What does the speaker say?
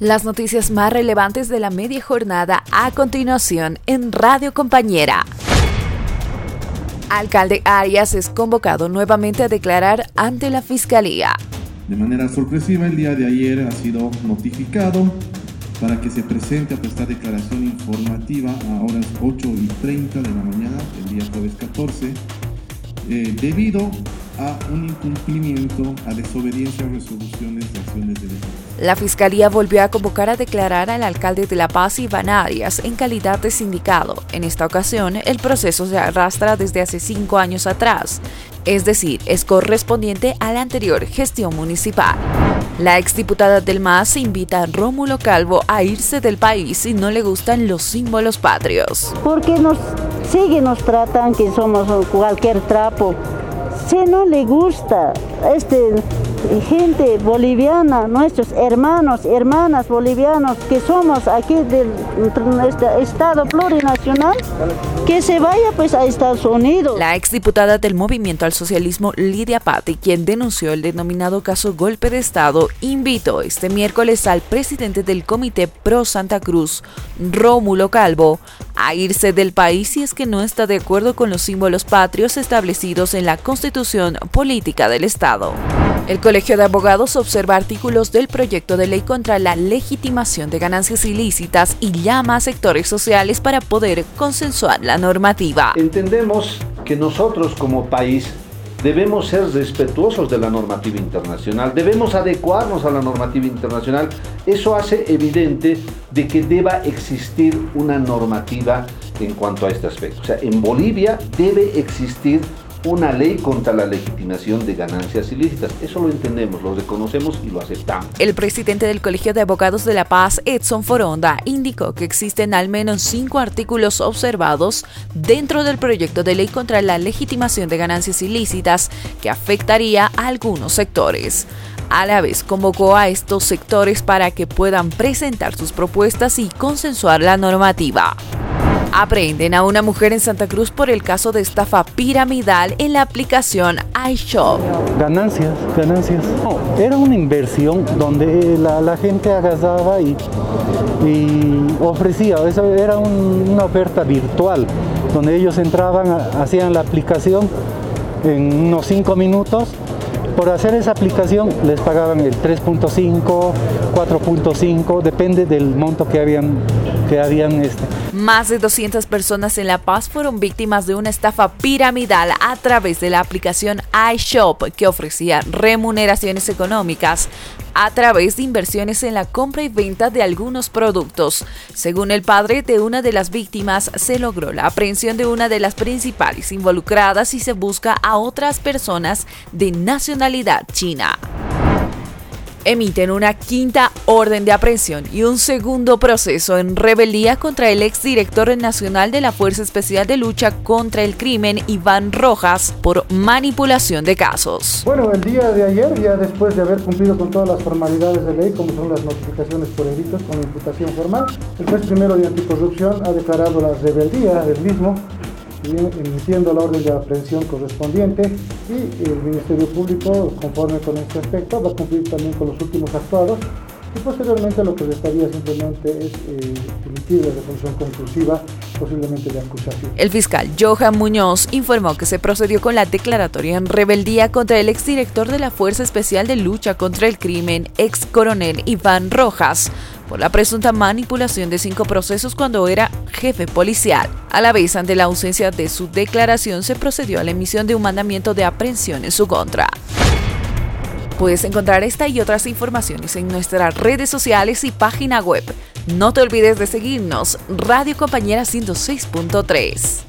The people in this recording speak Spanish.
Las noticias más relevantes de la media jornada a continuación en Radio Compañera. Alcalde Arias es convocado nuevamente a declarar ante la Fiscalía. De manera sorpresiva, el día de ayer ha sido notificado para que se presente a prestar declaración informativa a horas 8 y 30 de la mañana, el día jueves 14, eh, debido a un incumplimiento, a desobediencia a resoluciones de acciones de defensa. La Fiscalía volvió a convocar a declarar al alcalde de La Paz, Iván Arias, en calidad de sindicado. En esta ocasión, el proceso se arrastra desde hace cinco años atrás, es decir, es correspondiente a la anterior gestión municipal. La exdiputada del MAS invita a Rómulo Calvo a irse del país si no le gustan los símbolos patrios. Porque nos siguen, nos tratan que somos cualquier trapo. Si no le gusta este gente boliviana, nuestros hermanos, hermanas bolivianos que somos aquí del Estado plurinacional, que se vaya pues a Estados Unidos. La exdiputada del Movimiento al Socialismo, Lidia Patti, quien denunció el denominado caso golpe de Estado, invitó este miércoles al presidente del Comité Pro Santa Cruz, Rómulo Calvo, a irse del país si es que no está de acuerdo con los símbolos patrios establecidos en la Constitución Política del Estado. El Colegio de Abogados observa artículos del proyecto de ley contra la legitimación de ganancias ilícitas y llama a sectores sociales para poder consensuar la normativa. Entendemos que nosotros como país debemos ser respetuosos de la normativa internacional, debemos adecuarnos a la normativa internacional. Eso hace evidente de que deba existir una normativa en cuanto a este aspecto. O sea, en Bolivia debe existir una ley contra la legitimación de ganancias ilícitas. Eso lo entendemos, lo reconocemos y lo aceptamos. El presidente del Colegio de Abogados de La Paz, Edson Foronda, indicó que existen al menos cinco artículos observados dentro del proyecto de ley contra la legitimación de ganancias ilícitas que afectaría a algunos sectores. A la vez convocó a estos sectores para que puedan presentar sus propuestas y consensuar la normativa. Aprenden a una mujer en Santa Cruz por el caso de estafa piramidal en la aplicación iShop. Ganancias, ganancias. era una inversión donde la, gente agasaba y, ofrecía, eso era una oferta virtual, donde ellos entraban, hacían la aplicación en unos 5 minutos por hacer esa aplicación les pagaban el 3.5, 4.5, depende del monto que habían que habían este. Más de 200 personas en La Paz fueron víctimas de una estafa piramidal a través de la aplicación iShop que ofrecía remuneraciones económicas a través de inversiones en la compra y venta de algunos productos. Según el padre de una de las víctimas, se logró la aprehensión de una de las principales involucradas y se busca a otras personas de nacionalidad china emiten una quinta orden de aprehensión y un segundo proceso en rebeldía contra el exdirector nacional de la Fuerza Especial de Lucha contra el Crimen, Iván Rojas, por manipulación de casos. Bueno, el día de ayer, ya después de haber cumplido con todas las formalidades de ley, como son las notificaciones por delitos con imputación formal, el juez primero de anticorrupción ha declarado la rebeldía del mismo emitiendo la orden de aprehensión correspondiente y el Ministerio Público, conforme con este aspecto, va a cumplir también con los últimos actuados y posteriormente lo que le estaría simplemente es eh, emitir la resolución conclusiva, posiblemente de acusación. El fiscal Johan Muñoz informó que se procedió con la declaratoria en rebeldía contra el exdirector de la Fuerza Especial de Lucha contra el Crimen, ex coronel Iván Rojas, por la presunta manipulación de cinco procesos cuando era jefe policial. A la vez, ante la ausencia de su declaración, se procedió a la emisión de un mandamiento de aprehensión en su contra. Puedes encontrar esta y otras informaciones en nuestras redes sociales y página web. No te olvides de seguirnos, Radio Compañera 106.3.